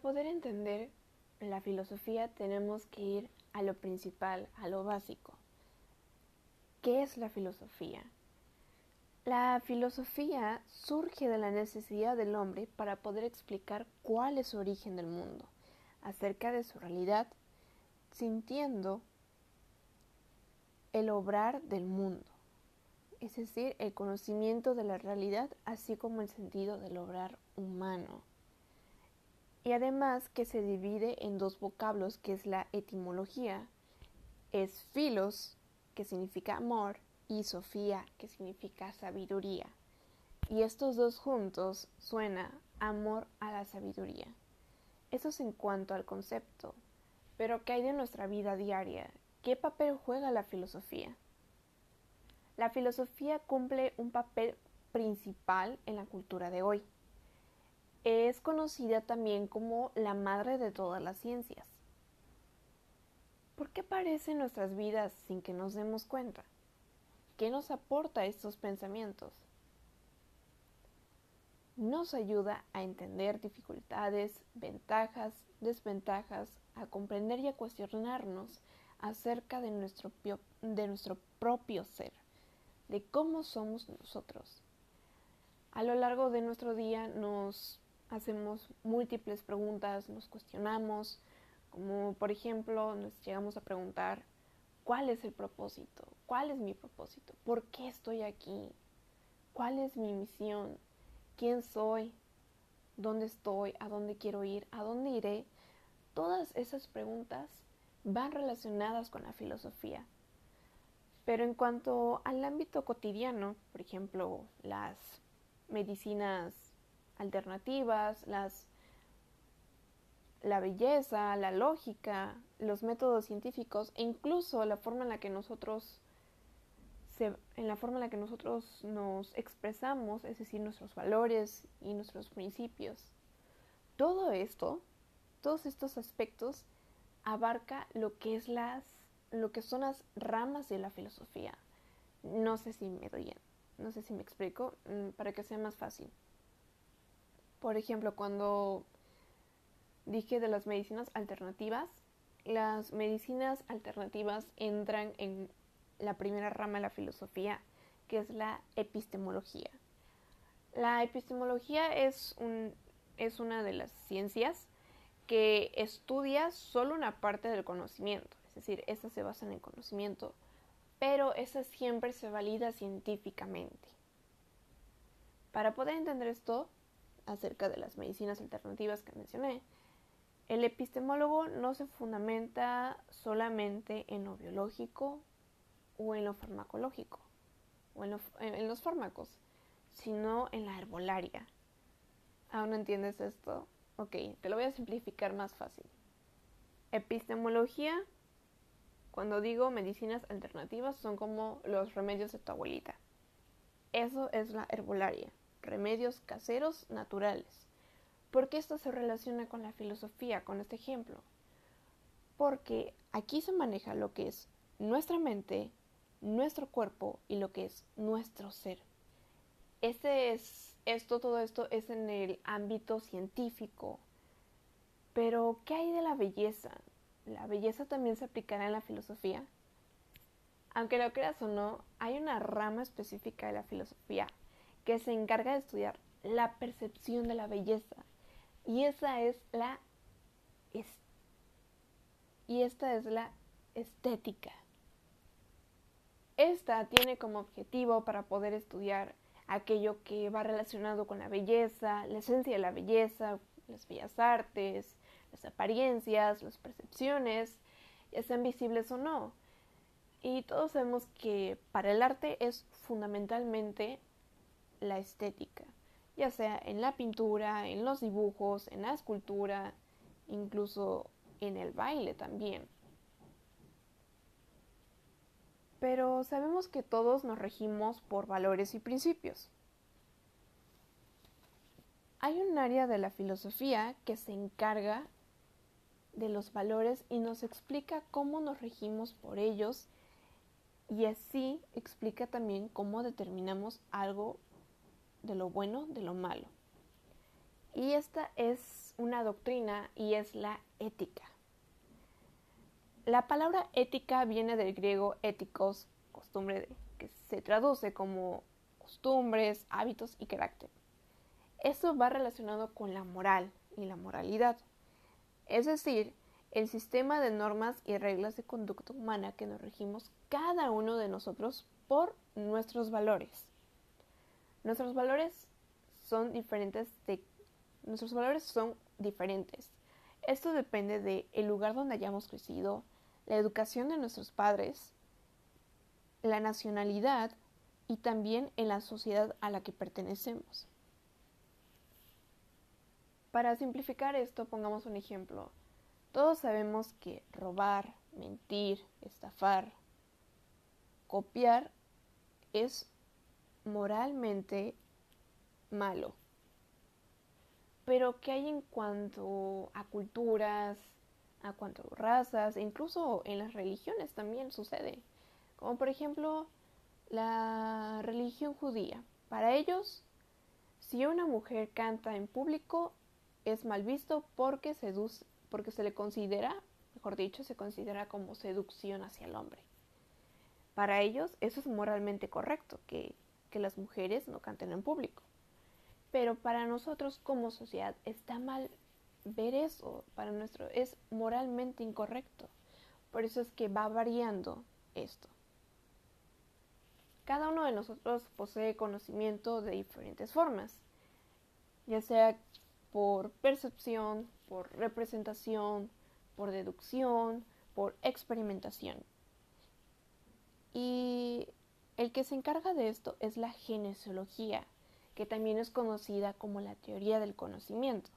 poder entender la filosofía tenemos que ir a lo principal, a lo básico. ¿Qué es la filosofía? La filosofía surge de la necesidad del hombre para poder explicar cuál es su origen del mundo, acerca de su realidad, sintiendo el obrar del mundo, es decir, el conocimiento de la realidad, así como el sentido del obrar humano y además que se divide en dos vocablos que es la etimología, es filos, que significa amor, y sofía, que significa sabiduría. Y estos dos juntos suena amor a la sabiduría. Eso es en cuanto al concepto. Pero ¿qué hay de nuestra vida diaria? ¿Qué papel juega la filosofía? La filosofía cumple un papel principal en la cultura de hoy. Es conocida también como la madre de todas las ciencias. ¿Por qué aparece en nuestras vidas sin que nos demos cuenta? ¿Qué nos aporta estos pensamientos? Nos ayuda a entender dificultades, ventajas, desventajas, a comprender y a cuestionarnos acerca de nuestro, de nuestro propio ser, de cómo somos nosotros. A lo largo de nuestro día nos hacemos múltiples preguntas, nos cuestionamos, como por ejemplo nos llegamos a preguntar, ¿cuál es el propósito? ¿Cuál es mi propósito? ¿Por qué estoy aquí? ¿Cuál es mi misión? ¿Quién soy? ¿Dónde estoy? ¿A dónde quiero ir? ¿A dónde iré? Todas esas preguntas van relacionadas con la filosofía. Pero en cuanto al ámbito cotidiano, por ejemplo, las medicinas alternativas, las, la belleza, la lógica, los métodos científicos e incluso la forma en la que nosotros en la forma en la que nosotros nos expresamos, es decir, nuestros valores y nuestros principios. Todo esto, todos estos aspectos abarca lo que es las lo que son las ramas de la filosofía. No sé si me doy no sé si me explico, mm, para que sea más fácil. Por ejemplo, cuando dije de las medicinas alternativas, las medicinas alternativas entran en la primera rama de la filosofía, que es la epistemología. La epistemología es, un, es una de las ciencias que estudia solo una parte del conocimiento, es decir, esta se basa en el conocimiento, pero esa siempre se valida científicamente. Para poder entender esto, acerca de las medicinas alternativas que mencioné, el epistemólogo no se fundamenta solamente en lo biológico o en lo farmacológico o en, los fármacos, sino en la herbolaria. ¿Aún no entiendes esto? Ok, te lo voy a simplificar más fácil. Epistemología, cuando digo medicinas alternativas, son como los remedios de tu abuelita. Eso es la herbolaria remedios caseros naturales. ¿Por qué esto se relaciona con la filosofía, con este ejemplo? Porque aquí se maneja lo que es nuestra mente, nuestro cuerpo y lo que es nuestro ser. Este es esto, todo esto es en el ámbito científico. Pero, ¿qué hay de la belleza? ¿La belleza también se aplicará en la filosofía? Aunque lo creas o no, hay una rama específica de la filosofía que se encarga de estudiar la percepción de la belleza. Y esa es la y esta es la estética. Esta tiene como objetivo para poder estudiar aquello que va relacionado con la belleza, la esencia de la belleza, las bellas artes, las apariencias, las percepciones, ya sean visibles o no. Y todos sabemos que para el arte es fundamentalmente la estética, ya sea en la pintura, en los dibujos, en la escultura, incluso en el baile también. Pero sabemos que todos nos regimos por valores y principios. Hay un área de la filosofía que se encarga de los valores y nos explica cómo nos regimos por ellos y así explica también cómo determinamos algo de lo bueno, de lo malo. Y esta es una doctrina y es la ética. La palabra ética viene del griego éticos, costumbre que se traduce como costumbres, hábitos y carácter. Esto va relacionado con la moral y la moralidad, es decir, el sistema de normas y reglas de conducta humana que nos regimos cada uno de nosotros por nuestros valores. Nuestros valores son diferentes de nuestros valores son diferentes. Esto depende del el lugar donde hayamos crecido, la educación de nuestros padres, la nacionalidad y también en la sociedad a la que pertenecemos. Para simplificar esto, pongamos un ejemplo. Todos sabemos que robar, mentir, estafar, copiar es moralmente malo. Pero ¿qué hay en cuanto a culturas, a cuanto a razas, e incluso en las religiones también sucede? Como por ejemplo la religión judía. Para ellos, si una mujer canta en público, es mal visto porque, porque se le considera, mejor dicho, se considera como seducción hacia el hombre. Para ellos eso es moralmente correcto, que, que las mujeres no canten en público. Pero para nosotros como sociedad está mal ver eso, para nuestro es moralmente incorrecto. Por eso es que va variando esto. Cada uno de nosotros posee conocimiento de diferentes formas, ya sea por percepción, por representación, por deducción, por experimentación. Y el que se encarga de esto es la genesiología, que también es conocida como la teoría del conocimiento.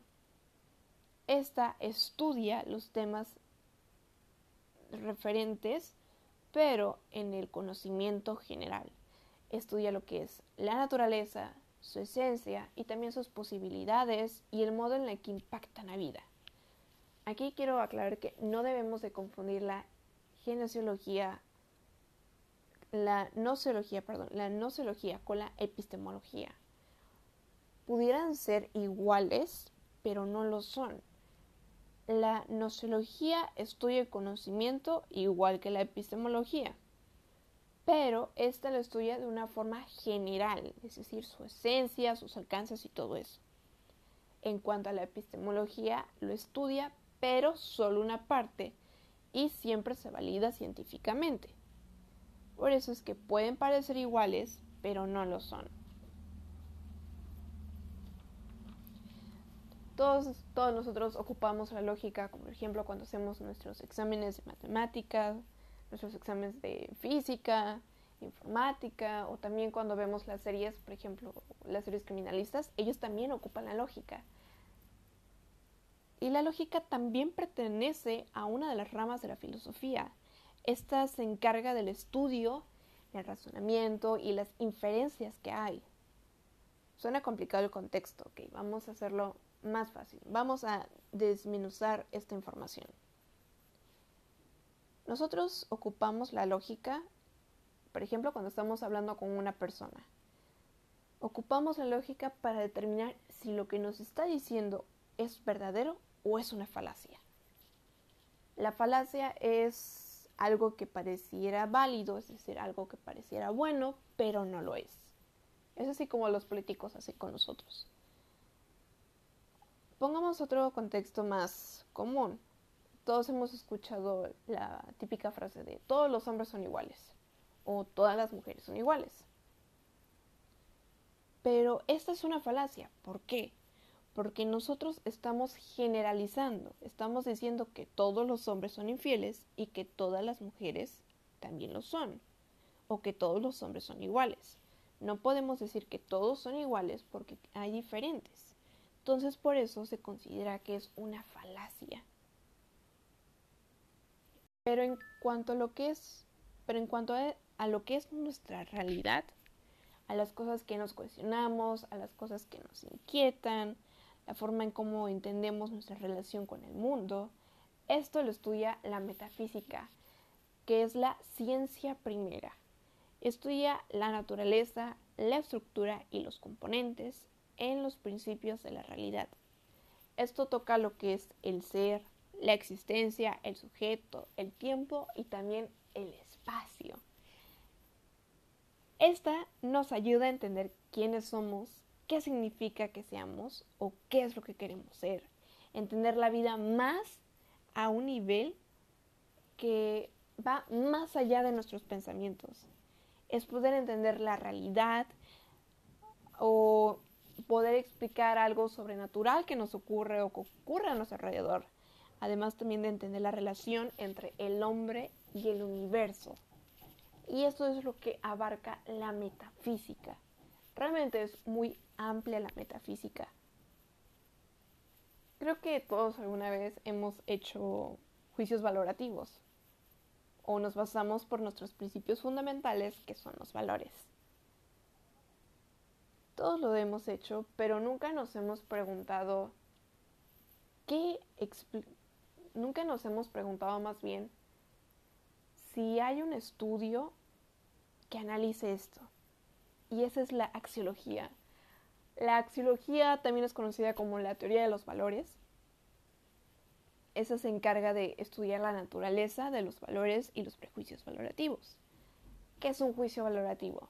Esta estudia los temas referentes, pero en el conocimiento general. Estudia lo que es la naturaleza, su esencia y también sus posibilidades y el modo en el que impactan la vida. Aquí quiero aclarar que no debemos de confundir la genesiología, la noceología, perdón, la con la epistemología. Pudieran ser iguales, pero no lo son. La noceología estudia el conocimiento igual que la epistemología pero esta lo estudia de una forma general, es decir, su esencia, sus alcances y todo eso. En cuanto a la epistemología, lo estudia, pero solo una parte, y siempre se valida científicamente. Por eso es que pueden parecer iguales, pero no lo son. Todos, todos nosotros ocupamos la lógica, como por ejemplo cuando hacemos nuestros exámenes de matemáticas, nuestros exámenes de física, informática, o también cuando vemos las series, por ejemplo, las series criminalistas, ellos también ocupan la lógica. Y la lógica también pertenece a una de las ramas de la filosofía. Esta se encarga del estudio, el razonamiento y las inferencias que hay. Suena complicado el contexto, ok, vamos a hacerlo más fácil. Vamos a desmenuzar esta información. Nosotros ocupamos la lógica, por ejemplo, cuando estamos hablando con una persona. Ocupamos la lógica para determinar si lo que nos está diciendo es verdadero o es una falacia. La falacia es algo que pareciera válido, es decir, algo que pareciera bueno, pero no lo es. Es así como los políticos hacen con nosotros. Pongamos otro contexto más común todos hemos escuchado la típica frase de todos los hombres son iguales o todas las mujeres son iguales. Pero esta es una falacia. ¿Por qué? Porque nosotros estamos generalizando, estamos diciendo que todos los hombres son infieles y que todas las mujeres también lo son, o que todos los hombres son iguales. No podemos decir que todos son iguales porque hay diferentes. Entonces por eso se considera que es una falacia. Pero en cuanto a lo que es, pero en cuanto a, lo que es nuestra realidad, a las cosas que nos cuestionamos, a las cosas que nos inquietan, la forma en cómo entendemos nuestra relación con el mundo, esto lo estudia la metafísica, que es la ciencia primera. Estudia la naturaleza, la estructura y los componentes en los principios de la realidad esto toca lo que es el ser, la existencia, el sujeto, el tiempo y también el espacio. Esta nos ayuda a entender quiénes somos, qué significa que seamos o qué es lo que queremos ser. Entender la vida más a un nivel que va más allá de nuestros pensamientos. Es poder entender la realidad o poder explicar algo sobrenatural que nos ocurre o que ocurre a nuestro alrededor. Además también de entender la relación entre el hombre y el universo. Y esto es lo que abarca la metafísica. Realmente es muy amplia la metafísica. Creo que todos alguna vez hemos hecho juicios valorativos o nos basamos por nuestros principios fundamentales que son los valores. Todos lo hemos hecho, pero nunca nos hemos preguntado qué nunca nos hemos preguntado más bien si hay un estudio que analice esto. Y esa es la axiología. La axiología también es conocida como la teoría de los valores. Esa se encarga de estudiar la naturaleza de los valores y los prejuicios valorativos. ¿Qué es un juicio valorativo?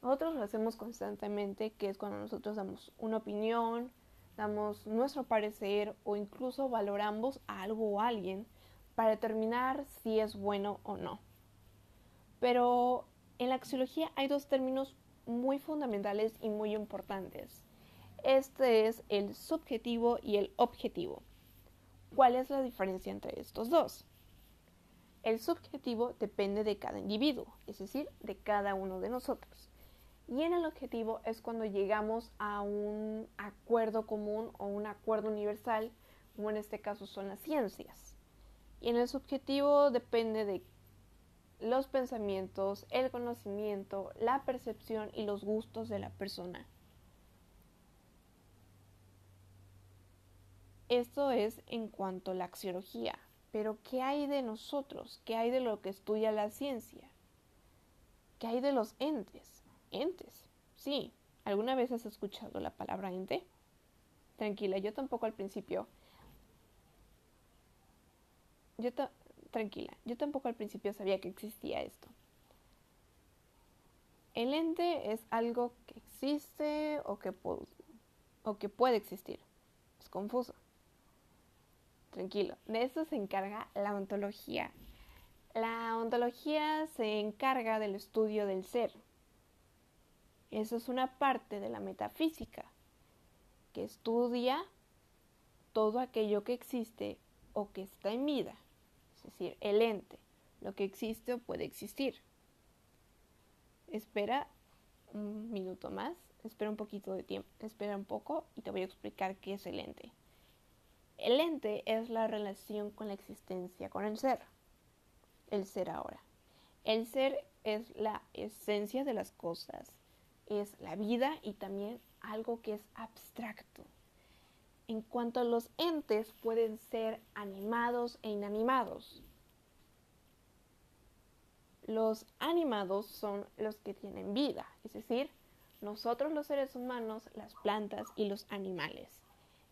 Nosotros lo hacemos constantemente, que es cuando nosotros damos una opinión, damos nuestro parecer o incluso valoramos a algo o a alguien para determinar si es bueno o no. Pero en la axiología hay dos términos muy fundamentales y muy importantes. Este es el subjetivo y el objetivo. ¿Cuál es la diferencia entre estos dos? El subjetivo depende de cada individuo, es decir, de cada uno de nosotros. Y en el objetivo es cuando llegamos a un acuerdo común o un acuerdo universal, como en este caso son las ciencias. Y en el subjetivo depende de los pensamientos, el conocimiento, la percepción y los gustos de la persona. Esto es en cuanto a la axiología. Pero ¿qué hay de nosotros? ¿Qué hay de lo que estudia la ciencia? ¿Qué hay de los entes? entes. Sí, ¿alguna vez has escuchado la palabra ente? Tranquila, yo tampoco al principio. Yo tranquila, yo tampoco al principio sabía que existía esto. El ente es algo que existe o que, o que puede existir. Es confuso. Tranquilo, de eso se encarga la ontología. La ontología se encarga del estudio del ser, eso es una parte de la metafísica que estudia todo aquello que existe o que está en vida, es decir, el ente, lo que existe o puede existir. Espera un minuto más, espera un poquito de tiempo, espera un poco y te voy a explicar qué es el ente. El ente es la relación con la existencia, con el ser, el ser ahora. El ser es la esencia de las cosas, es la vida y también algo que es abstracto. En cuanto a los entes, pueden ser animados e inanimados. Los animados son los que tienen vida, es decir, nosotros los seres humanos, las plantas y los animales.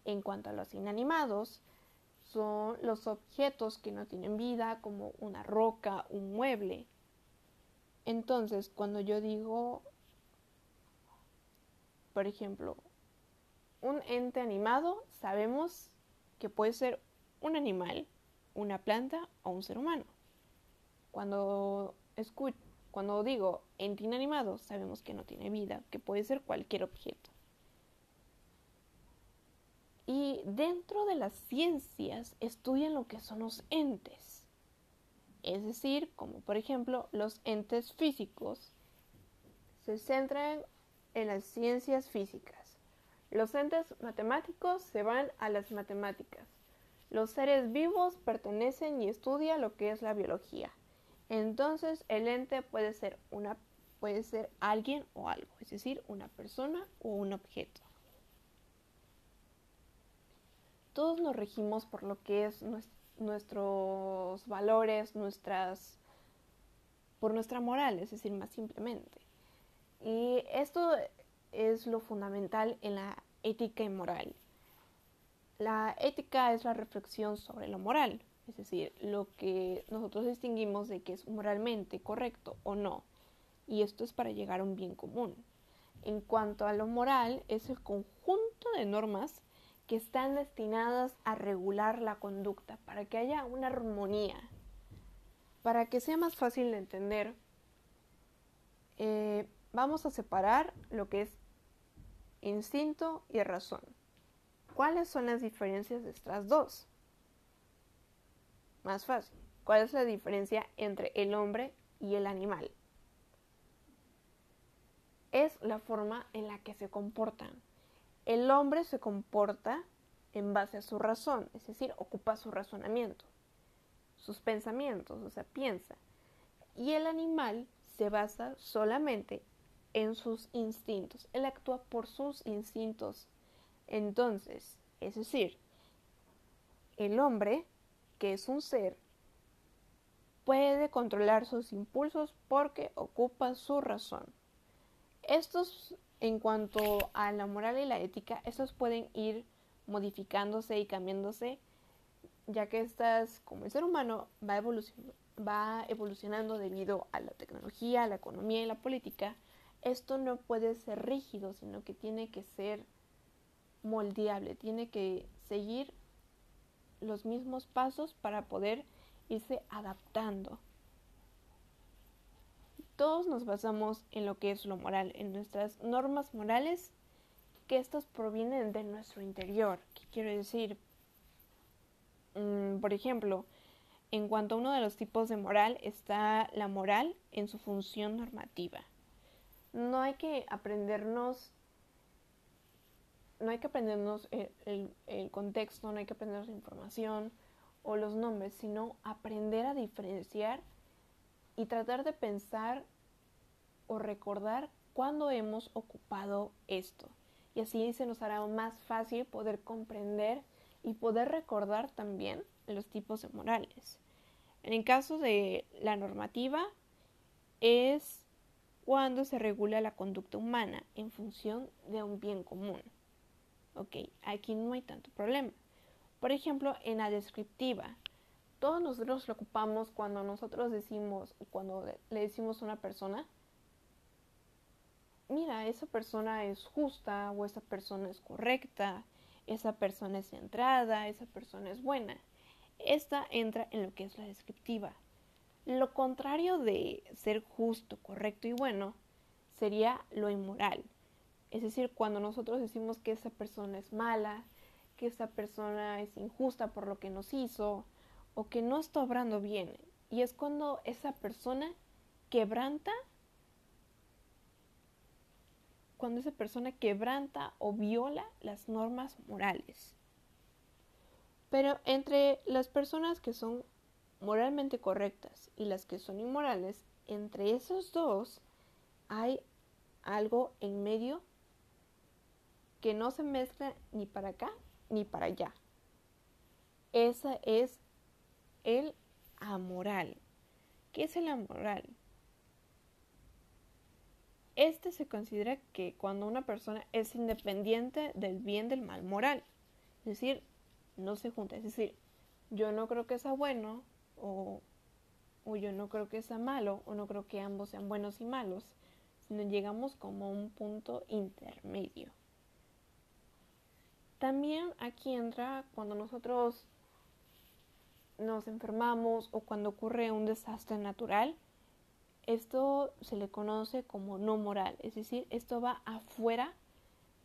En cuanto a los inanimados, son los objetos que no tienen vida, como una roca, un mueble. Entonces, cuando yo digo por ejemplo, un ente animado sabemos que puede ser un animal, una planta o un ser humano. Cuando, cuando digo ente inanimado, sabemos que no tiene vida, que puede ser cualquier objeto. Y dentro de las ciencias estudian lo que son los entes. Es decir, como por ejemplo los entes físicos se centran en las ciencias físicas. Los entes matemáticos se van a las matemáticas. Los seres vivos pertenecen y estudian lo que es la biología. Entonces, el ente puede ser una puede ser alguien o algo, es decir, una persona o un objeto. Todos nos regimos por lo que es nuestros valores, nuestras por nuestra moral, es decir, más simplemente. Y esto es lo fundamental en la ética y moral. La ética es la reflexión sobre lo moral, es decir, lo que nosotros distinguimos de que es moralmente correcto o no, y esto es para llegar a un bien común. En cuanto a lo moral, es el conjunto de normas que están destinadas a regular la conducta, para que haya una armonía, para que sea más fácil de entender. Eh, vamos a separar lo que es instinto y razón. ¿Cuáles son las diferencias de estas dos? Más fácil. ¿Cuál es la diferencia entre el hombre y el animal? Es la forma en la que se comportan. El hombre se comporta en base a su razón, es decir, ocupa su razonamiento, sus pensamientos, o sea, piensa. Y el animal se basa solamente en sus instintos. Él actúa por sus instintos. Entonces, es decir, el hombre, que es un ser, puede controlar sus impulsos porque ocupa su razón. Estos, en cuanto a la moral y la ética, estos pueden ir modificándose y cambiándose, ya que estas, como el ser humano va, va evolucionando debido a la tecnología, la economía y la política, esto no puede ser rígido, sino que tiene que ser moldeable, tiene que seguir los mismos pasos para poder irse adaptando. Todos nos basamos en lo que es lo moral, en nuestras normas morales, que estas provienen de nuestro interior. ¿Qué quiero decir? Mm, por ejemplo, en cuanto a uno de los tipos de moral está la moral en su función normativa no hay que aprendernos no hay que aprendernos el, contexto, no hay que aprendernos la información o los nombres, sino aprender a diferenciar y tratar de pensar o recordar cuándo hemos ocupado esto. Y así se nos hará más fácil poder comprender y poder recordar también los tipos de morales. En el caso de la normativa, es cuando se regula la conducta humana en función de un bien común. Ok, aquí no hay tanto problema. Por ejemplo, en la descriptiva, todos nosotros lo ocupamos cuando nosotros decimos, cuando le decimos a una persona, mira, esa persona es justa o esa persona es correcta, esa persona es centrada, esa persona es buena. Esta entra en lo que es la descriptiva. Lo contrario de ser justo, correcto y bueno sería lo inmoral. Es decir, cuando nosotros decimos que esa persona es mala, que esa persona es injusta por lo que nos hizo o que no está obrando bien. Y es cuando esa persona quebranta, cuando esa persona quebranta o viola las normas morales. Pero entre las personas que son moralmente correctas y las que son inmorales, entre esos dos hay algo en medio que no se mezcla ni para acá ni para allá. Esa es el amoral. ¿Qué es el amoral? Este se considera que cuando una persona es independiente del bien del mal moral, es decir, no se junta, es decir, yo no creo que sea bueno o, yo no creo que sea malo o no creo que ambos sean buenos y malos, sino llegamos como a un punto intermedio. También aquí entra cuando nosotros nos enfermamos o cuando ocurre un desastre natural, esto se le conoce como no moral, es decir, esto va afuera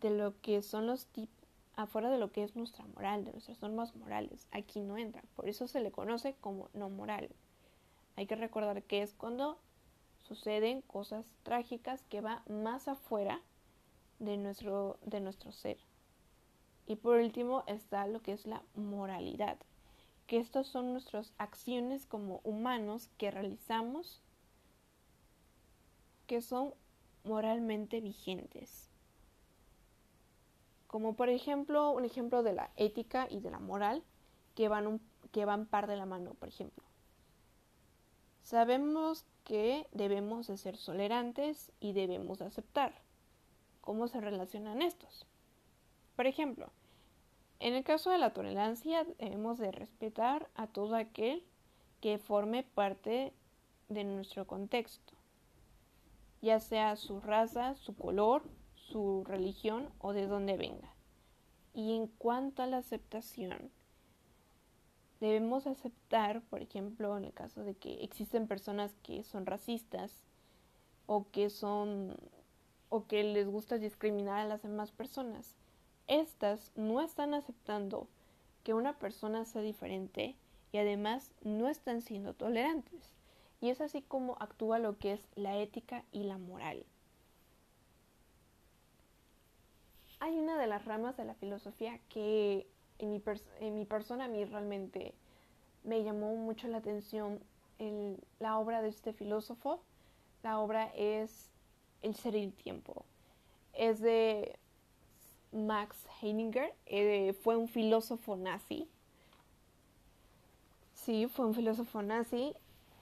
de lo que son los tipos afuera de lo que es nuestra moral, de nuestras normas morales. Aquí no entra, por eso se le conoce como no moral. Hay que recordar que es cuando suceden cosas trágicas que va más afuera de nuestro, de nuestro ser. Y por último está lo que es la moralidad, que estas son nuestras acciones como humanos que realizamos que son moralmente vigentes como por ejemplo un ejemplo de la ética y de la moral que van, que van par de la mano, por ejemplo. Sabemos que debemos de ser tolerantes y debemos de aceptar. ¿Cómo se relacionan estos? Por ejemplo, En el caso de la tolerancia, debemos de respetar a todo aquel que forme parte de nuestro contexto, ya sea su raza, su color, su religión o de dónde venga. Y en cuanto a la aceptación, debemos aceptar, por ejemplo, en el caso de que existen personas que son racistas o que son o que les gusta discriminar a las demás personas. Estas no están aceptando que una persona sea diferente y además no están siendo tolerantes. Y es así como actúa lo que es la ética y la moral. Hay una de las ramas de la filosofía que en mi, persona a mí realmente me llamó mucho la atención la obra de este filósofo. La obra es El ser y el tiempo. Es de Max Heininger. Eh, fue un filósofo nazi. Sí, fue un filósofo nazi.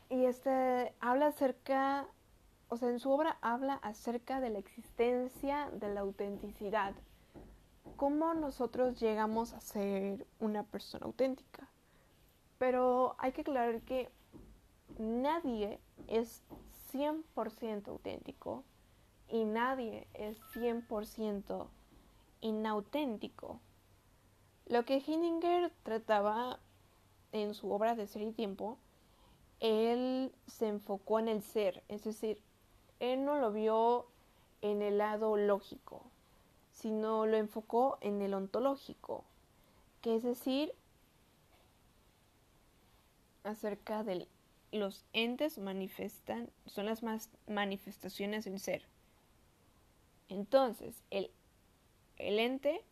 Y este habla acerca, o sea, en su obra habla acerca de la existencia de la autenticidad cómo nosotros llegamos a ser una persona auténtica. Pero hay que aclarar que nadie es 100% auténtico y nadie es 100% inauténtico. Lo que Heininger trataba en su obra de Ser y Tiempo, él se enfocó en el ser, es decir, él no lo vio en el lado lógico, sino lo enfocó en el ontológico, que es decir, acerca de los entes manifiestan, son las más manifestaciones del ser. Entonces, el, el ente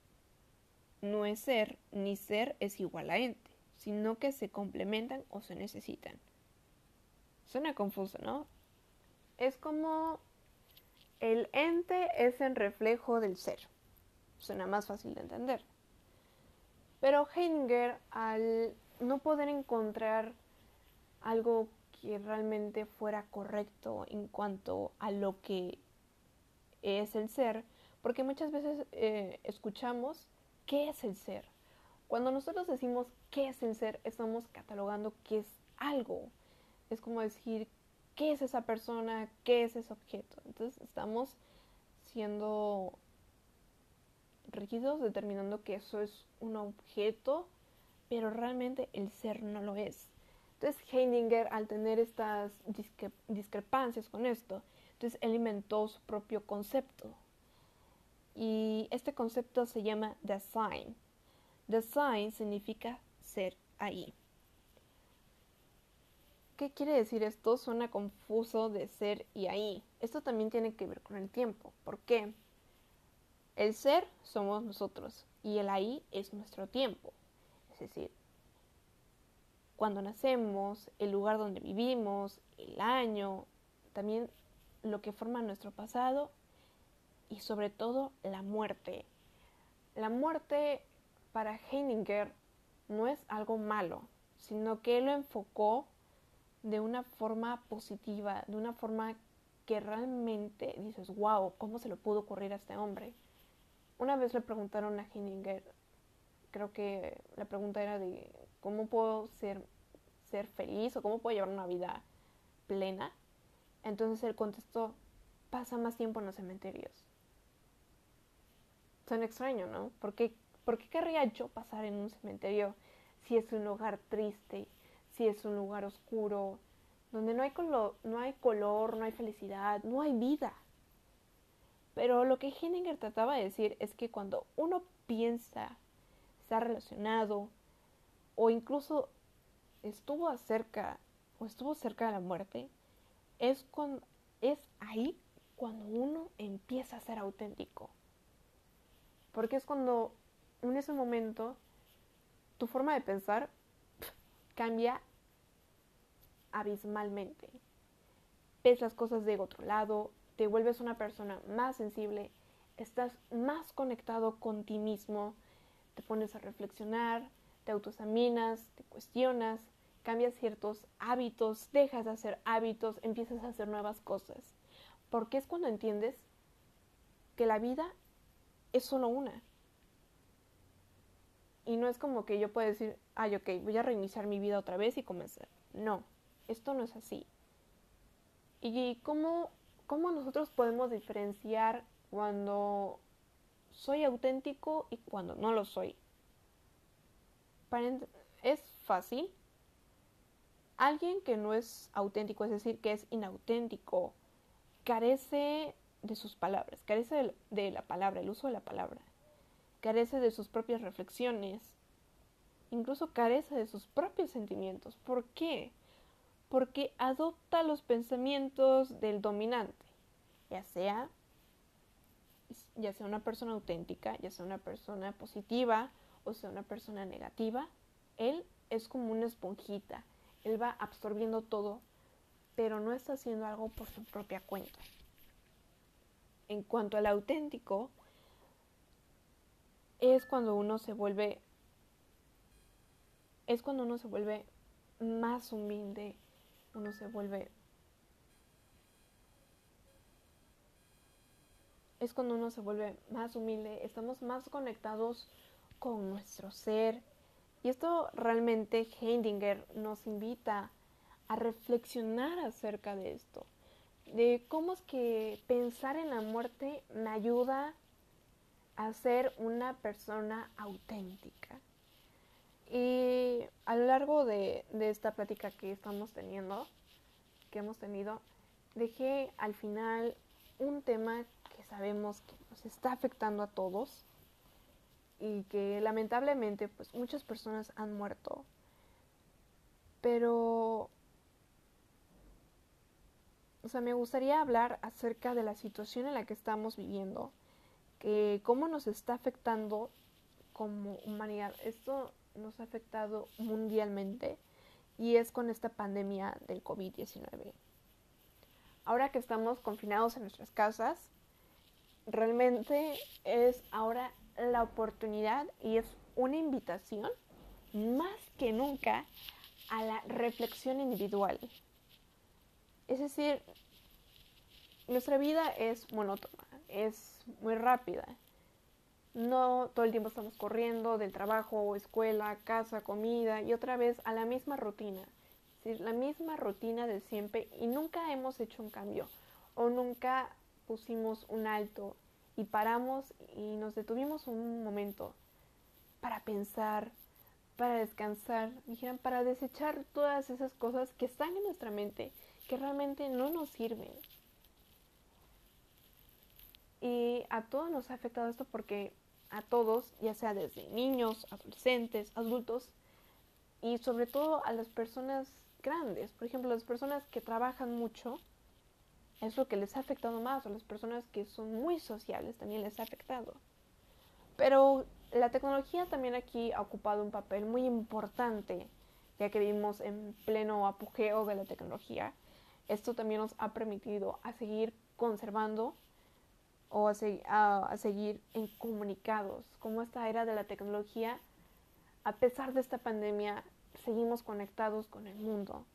no es ser, ni ser es igual a ente, sino que se complementan o se necesitan. Suena confuso, ¿no? Es como el ente es el reflejo del ser. Suena más fácil de entender. Pero Heininger, al no poder encontrar algo que realmente fuera correcto en cuanto a lo que es el ser, porque muchas veces eh, escuchamos qué es el ser. Cuando nosotros decimos qué es el ser, estamos catalogando qué es algo. Es como decir qué es esa persona, qué es ese objeto. Entonces estamos siendo rígidos determinando que eso es un objeto, pero realmente el ser no lo es. Entonces Heininger, al tener estas discrepancias con esto, entonces él inventó su propio concepto. Y este concepto se llama design. Design significa ser ahí. ¿Qué quiere decir esto? Suena confuso de ser y ahí. Esto también tiene que ver con el tiempo. ¿Por qué? El ser somos nosotros y el ahí es nuestro tiempo. Es decir, cuando nacemos, el lugar donde vivimos, el año, también lo que forma nuestro pasado y sobre todo la muerte. La muerte para Heininger no es algo malo, sino que él lo enfocó de una forma positiva, de una forma que realmente dices, wow, ¿cómo se le pudo ocurrir a este hombre? Una vez le preguntaron a Heininger, creo que la pregunta era de cómo puedo ser, ser feliz o cómo puedo llevar una vida plena. Entonces él contestó, pasa más tiempo en los cementerios. Suena extraño, ¿no? ¿Por qué, ¿Por qué querría yo pasar en un cementerio si es un lugar triste, si es un lugar oscuro, donde no hay, color, no hay color, no hay felicidad, no hay vida. Pero lo que Heininger trataba de decir es que cuando uno piensa, está relacionado o incluso estuvo acerca o estuvo cerca de la muerte, es, con, es ahí cuando uno empieza a ser auténtico. Porque es cuando en ese momento tu forma de pensar cambia abismalmente. Ves las cosas de otro lado, te vuelves una persona más sensible, estás más conectado con ti mismo, te pones a reflexionar, te autoexaminas, te cuestionas, cambias ciertos hábitos, dejas de hacer hábitos, empiezas a hacer nuevas cosas. Porque es cuando entiendes que la vida es solo una Y no es como que yo pueda decir, ay, ok, voy a reiniciar mi vida otra vez y comenzar. No, esto no es así. ¿Y cómo, cómo nosotros podemos diferenciar cuando soy auténtico y cuando no lo soy? es fácil. Alguien que no es auténtico, es decir, que es inauténtico, carece de sus palabras, carece de la palabra, el uso de la palabra, carece de sus propias reflexiones, incluso carece de sus propios sentimientos. ¿Por qué? Porque adopta los pensamientos del dominante, ya sea ya sea una persona auténtica, ya sea una persona positiva o sea una persona negativa, él es como una esponjita, él va absorbiendo todo, pero no está haciendo algo por su propia cuenta. En cuanto al auténtico, es cuando uno se vuelve es cuando uno se vuelve más humilde, uno se vuelve es cuando uno se vuelve más humilde, estamos más conectados con nuestro ser. Y esto realmente Heidinger nos invita a reflexionar acerca de esto, de cómo es que pensar en la muerte me ayuda a ser una persona auténtica. Y a lo largo de, de esta plática que estamos teniendo, que hemos tenido, dejé al final un tema sabemos que nos está afectando a todos y que lamentablemente pues muchas personas han muerto. Pero o sea, me gustaría hablar acerca de la situación en la que estamos viviendo, que cómo nos está afectando como humanidad. Esto nos ha afectado mundialmente y es con esta pandemia del COVID-19. Ahora que estamos confinados en nuestras casas, realmente es ahora la oportunidad y es una invitación más que nunca a la reflexión individual. Es decir, nuestra vida es monótona, es muy rápida. No todo el tiempo estamos corriendo del trabajo, escuela, casa, comida y otra vez a la misma rutina. Es la misma rutina de siempre y nunca hemos hecho un cambio o nunca pusimos un alto y paramos y nos detuvimos un momento para pensar, para descansar, dijeran, para desechar todas esas cosas que están en nuestra mente, que realmente no nos sirven. Y a todos nos ha afectado esto porque a todos, ya sea desde niños, adolescentes, adultos y sobre todo a las personas grandes, por ejemplo, las personas que trabajan mucho, es lo que les ha afectado más, o las personas que son muy sociales también les ha afectado. Pero la tecnología también aquí ha ocupado un papel muy importante, ya que vivimos en pleno apogeo de la tecnología. Esto también nos ha permitido a seguir conservando o a, a seguir en comunicados. Como esta era de la tecnología, a pesar de esta pandemia, seguimos conectados con el mundo.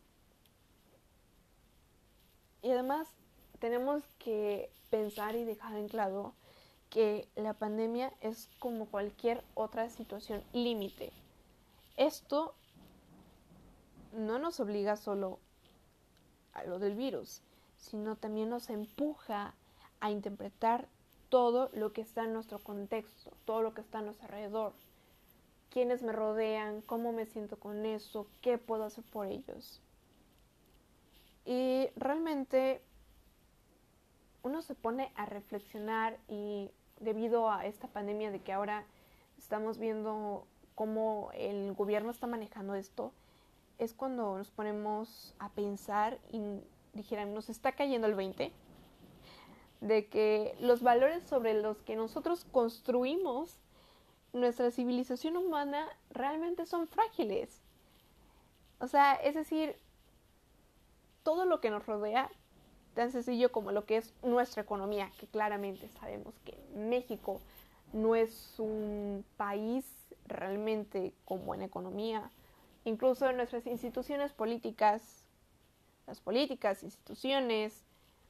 Y además tenemos que pensar y dejar en claro que la pandemia es como cualquier otra situación límite. Esto no nos obliga solo a lo del virus, sino también nos empuja a interpretar todo lo que está en nuestro contexto, todo lo que está a nuestro alrededor, quiénes me rodean, cómo me siento con eso, qué puedo hacer por ellos. Y realmente uno se pone a reflexionar y debido a esta pandemia de que ahora estamos viendo cómo el gobierno está manejando esto, es cuando nos ponemos a pensar y dijeran, nos está cayendo el 20 de que los valores sobre los que nosotros construimos nuestra civilización humana realmente son frágiles. O sea, es decir, todo lo que nos rodea tan sencillo como lo que es nuestra economía, que claramente sabemos que México no es un país realmente con buena economía. Incluso nuestras instituciones políticas, las políticas, instituciones,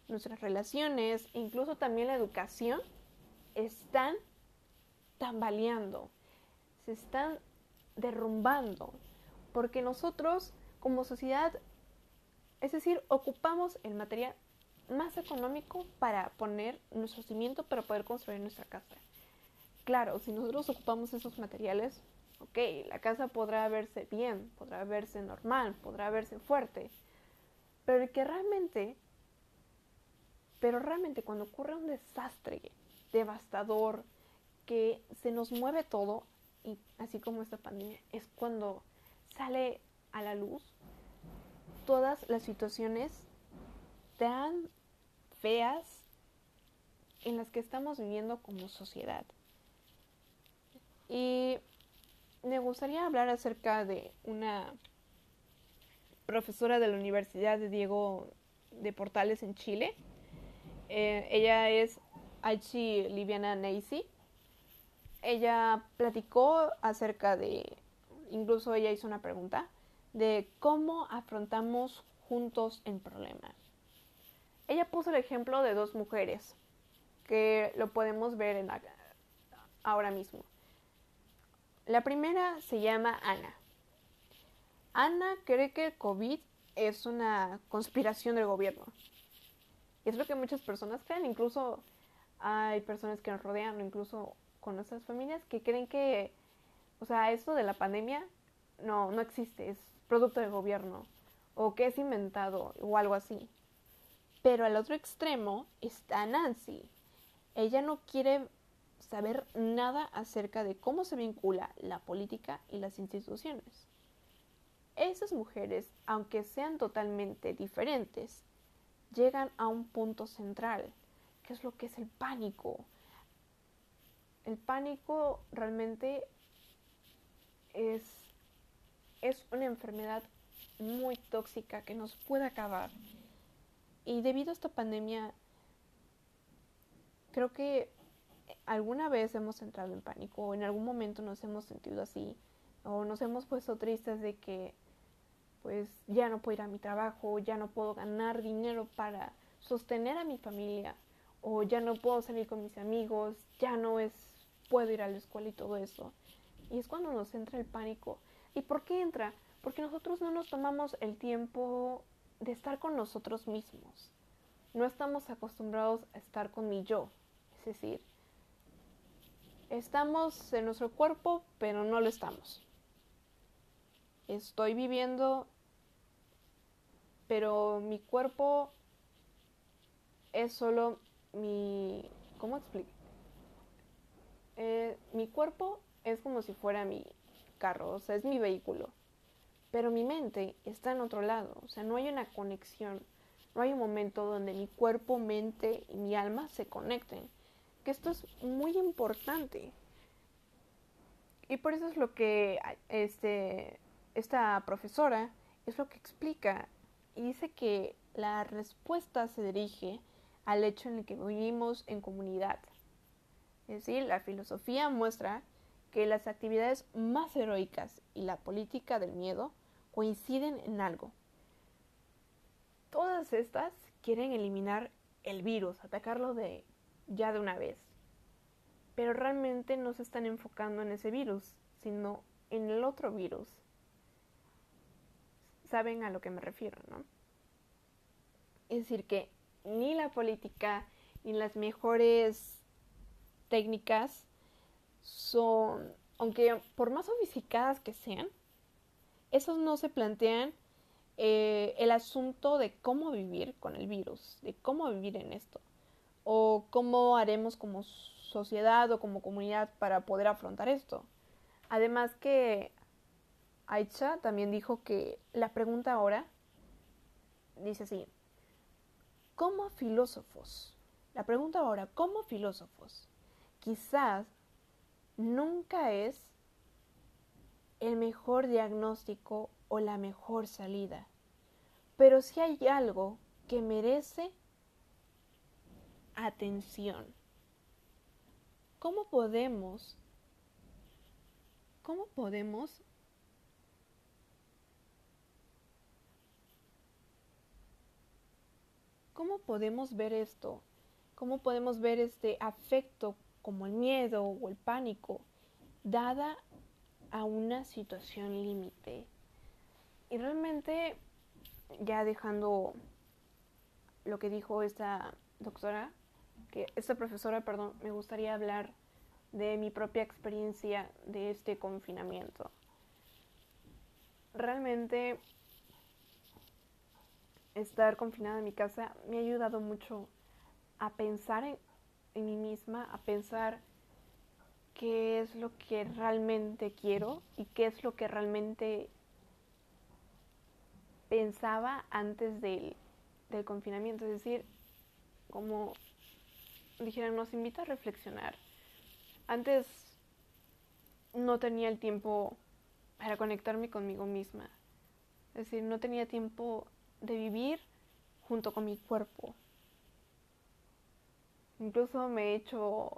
nuestras relaciones, incluso también la educación, están tambaleando. se están derrumbando, porque nosotros como sociedad, es decir, ocupamos el material más económico para poner nuestro cimiento para poder construir nuestra casa. Claro, si nosotros ocupamos esos materiales, ok, la casa podrá verse bien, podrá verse normal, podrá verse fuerte, pero que realmente, pero realmente cuando ocurre un desastre devastador, que se nos mueve todo, y así como esta pandemia, es cuando sale a la luz todas las situaciones tan feas en las que estamos viviendo como sociedad. Y me gustaría hablar acerca de una profesora de la Universidad de Diego de Portales en Chile. Eh, ella es Aichi Liviana Neisi. Ella platicó acerca de, incluso ella hizo una pregunta, de cómo afrontamos juntos el problema. Ella puso el ejemplo de dos mujeres, que lo podemos ver en ahora mismo. La primera se llama Ana. Ana cree que el COVID es una conspiración del gobierno. Es lo que muchas personas creen, incluso hay personas que nos rodean, incluso con nuestras familias, que creen que, o sea, esto de la pandemia no, no existe, es producto del gobierno, o que es inventado, o algo así. Pero al otro extremo está Nancy. Ella no quiere saber nada acerca de cómo se vincula la política y las instituciones. Esas mujeres, aunque sean totalmente diferentes, llegan a un punto central, que es lo que es el pánico. El pánico realmente es, es una enfermedad muy tóxica que nos puede acabar. Y debido a esta pandemia, creo que alguna vez hemos entrado en pánico o en algún momento nos hemos sentido así o nos hemos puesto tristes de que pues ya no puedo ir a mi trabajo, ya no puedo ganar dinero para sostener a mi familia o ya no puedo salir con mis amigos, ya no es puedo ir a la escuela y todo eso. Y es cuando nos entra el pánico. ¿Y por qué entra? Porque nosotros no nos tomamos el tiempo de estar con nosotros mismos. No estamos acostumbrados a estar con mi yo. Es decir, Estamos en nuestro cuerpo, pero no lo estamos. Estoy viviendo, pero mi cuerpo es solo mi... ¿Cómo explico? Eh, mi cuerpo es como si fuera mi carro, o sea, es mi vehículo. Pero mi mente está en otro lado, o sea, no hay una conexión, no hay un momento donde mi cuerpo, mente y mi alma se conecten que esto es muy importante. Y por eso es lo que este, esta profesora es lo que explica y dice que la respuesta se dirige al hecho en el que vivimos en comunidad. Es decir, la filosofía muestra que las actividades más heroicas y la política del miedo coinciden en algo. Todas estas quieren eliminar el virus, atacarlo de ya de una vez. Pero realmente no se están enfocando en ese virus, sino en el otro virus. Saben a lo que me refiero, ¿no? Es decir, que ni la política ni las mejores técnicas son, aunque por más sofisticadas que sean, esos no se plantean eh, el asunto de cómo vivir con el virus, de cómo vivir en esto o cómo haremos como sociedad o como comunidad para poder afrontar esto. Además que Aicha también dijo que la pregunta ahora dice así, como filósofos, la pregunta ahora, como filósofos, quizás nunca es el mejor diagnóstico o la mejor salida, pero si hay algo que merece atención. ¿Cómo podemos, cómo podemos ¿Cómo podemos ver esto? ¿Cómo podemos ver este afecto como el miedo o el pánico, dada a una situación límite. Y realmente, ya dejando lo que dijo esta doctora, que esta profesora, perdón, me gustaría hablar de mi propia experiencia de este confinamiento. Realmente estar confinada en mi casa me ha ayudado mucho a pensar en, en mí misma, a pensar qué es lo que realmente quiero y qué es lo que realmente pensaba antes del, confinamiento. Es decir, como dijeron, nos invita a reflexionar. Antes no tenía el tiempo para conectarme conmigo misma. Es decir, no tenía tiempo de vivir junto con mi cuerpo. Incluso me he hecho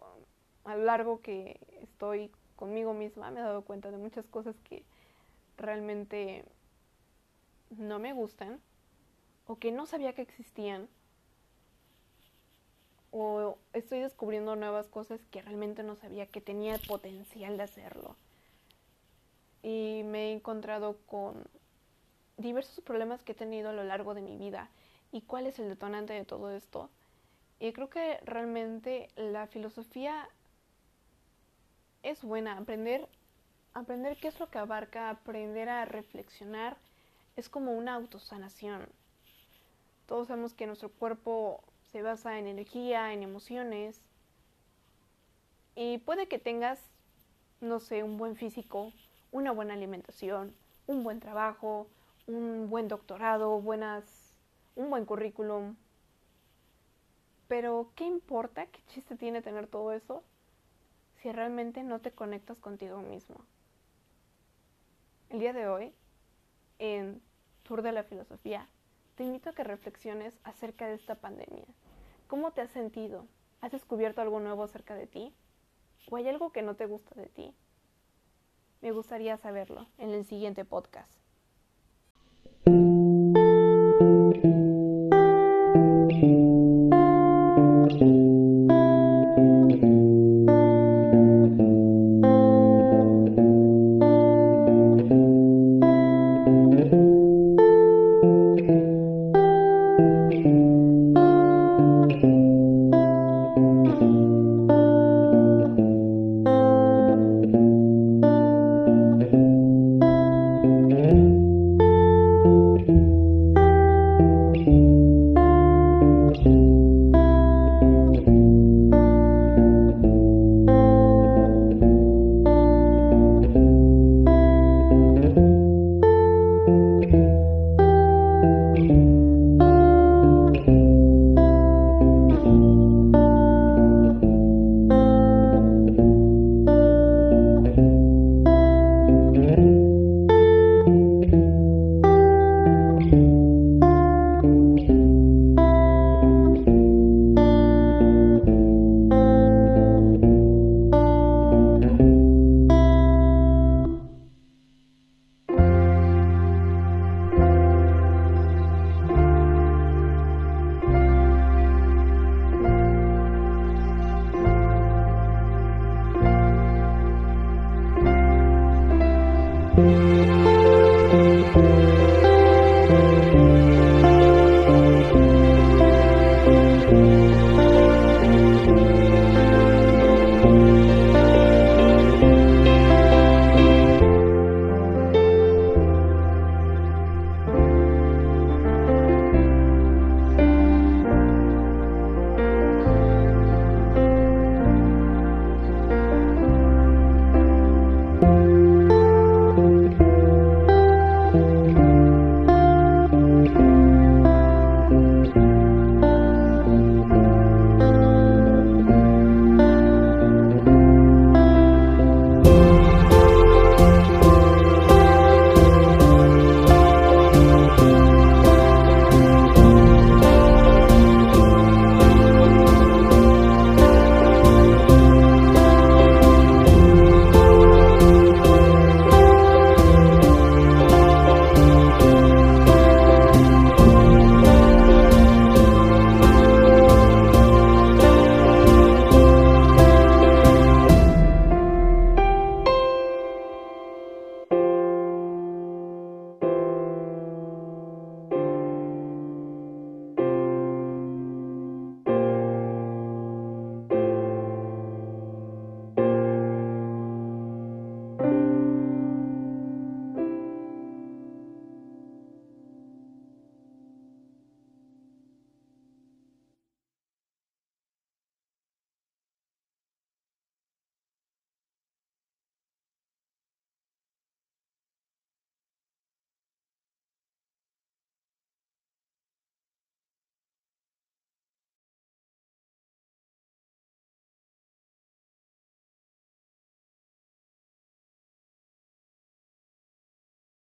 a lo largo que estoy conmigo misma, me he dado cuenta de muchas cosas que realmente no me gustan o que no sabía que existían o estoy descubriendo nuevas cosas que realmente no sabía que tenía potencial de hacerlo. Y me he encontrado con diversos problemas que he tenido a lo largo de mi vida y cuál es el detonante de todo esto. Y creo que realmente la filosofía es buena. Aprender, aprender qué es lo que abarca, aprender a reflexionar, es como una autosanación. Todos sabemos que nuestro cuerpo se basa en energía, en emociones. Y puede que tengas, no sé, un buen físico, una buena alimentación, un buen trabajo, un buen doctorado, buenas, un buen currículum. Pero, ¿qué importa? ¿Qué chiste tiene tener todo eso si realmente no te conectas contigo mismo. El día de hoy, en Tour de la Filosofía, te invito a que reflexiones acerca de esta pandemia. ¿Cómo te has sentido? ¿Has descubierto algo nuevo acerca de ti? ¿O hay algo que no te gusta de ti? Me gustaría saberlo en el siguiente podcast.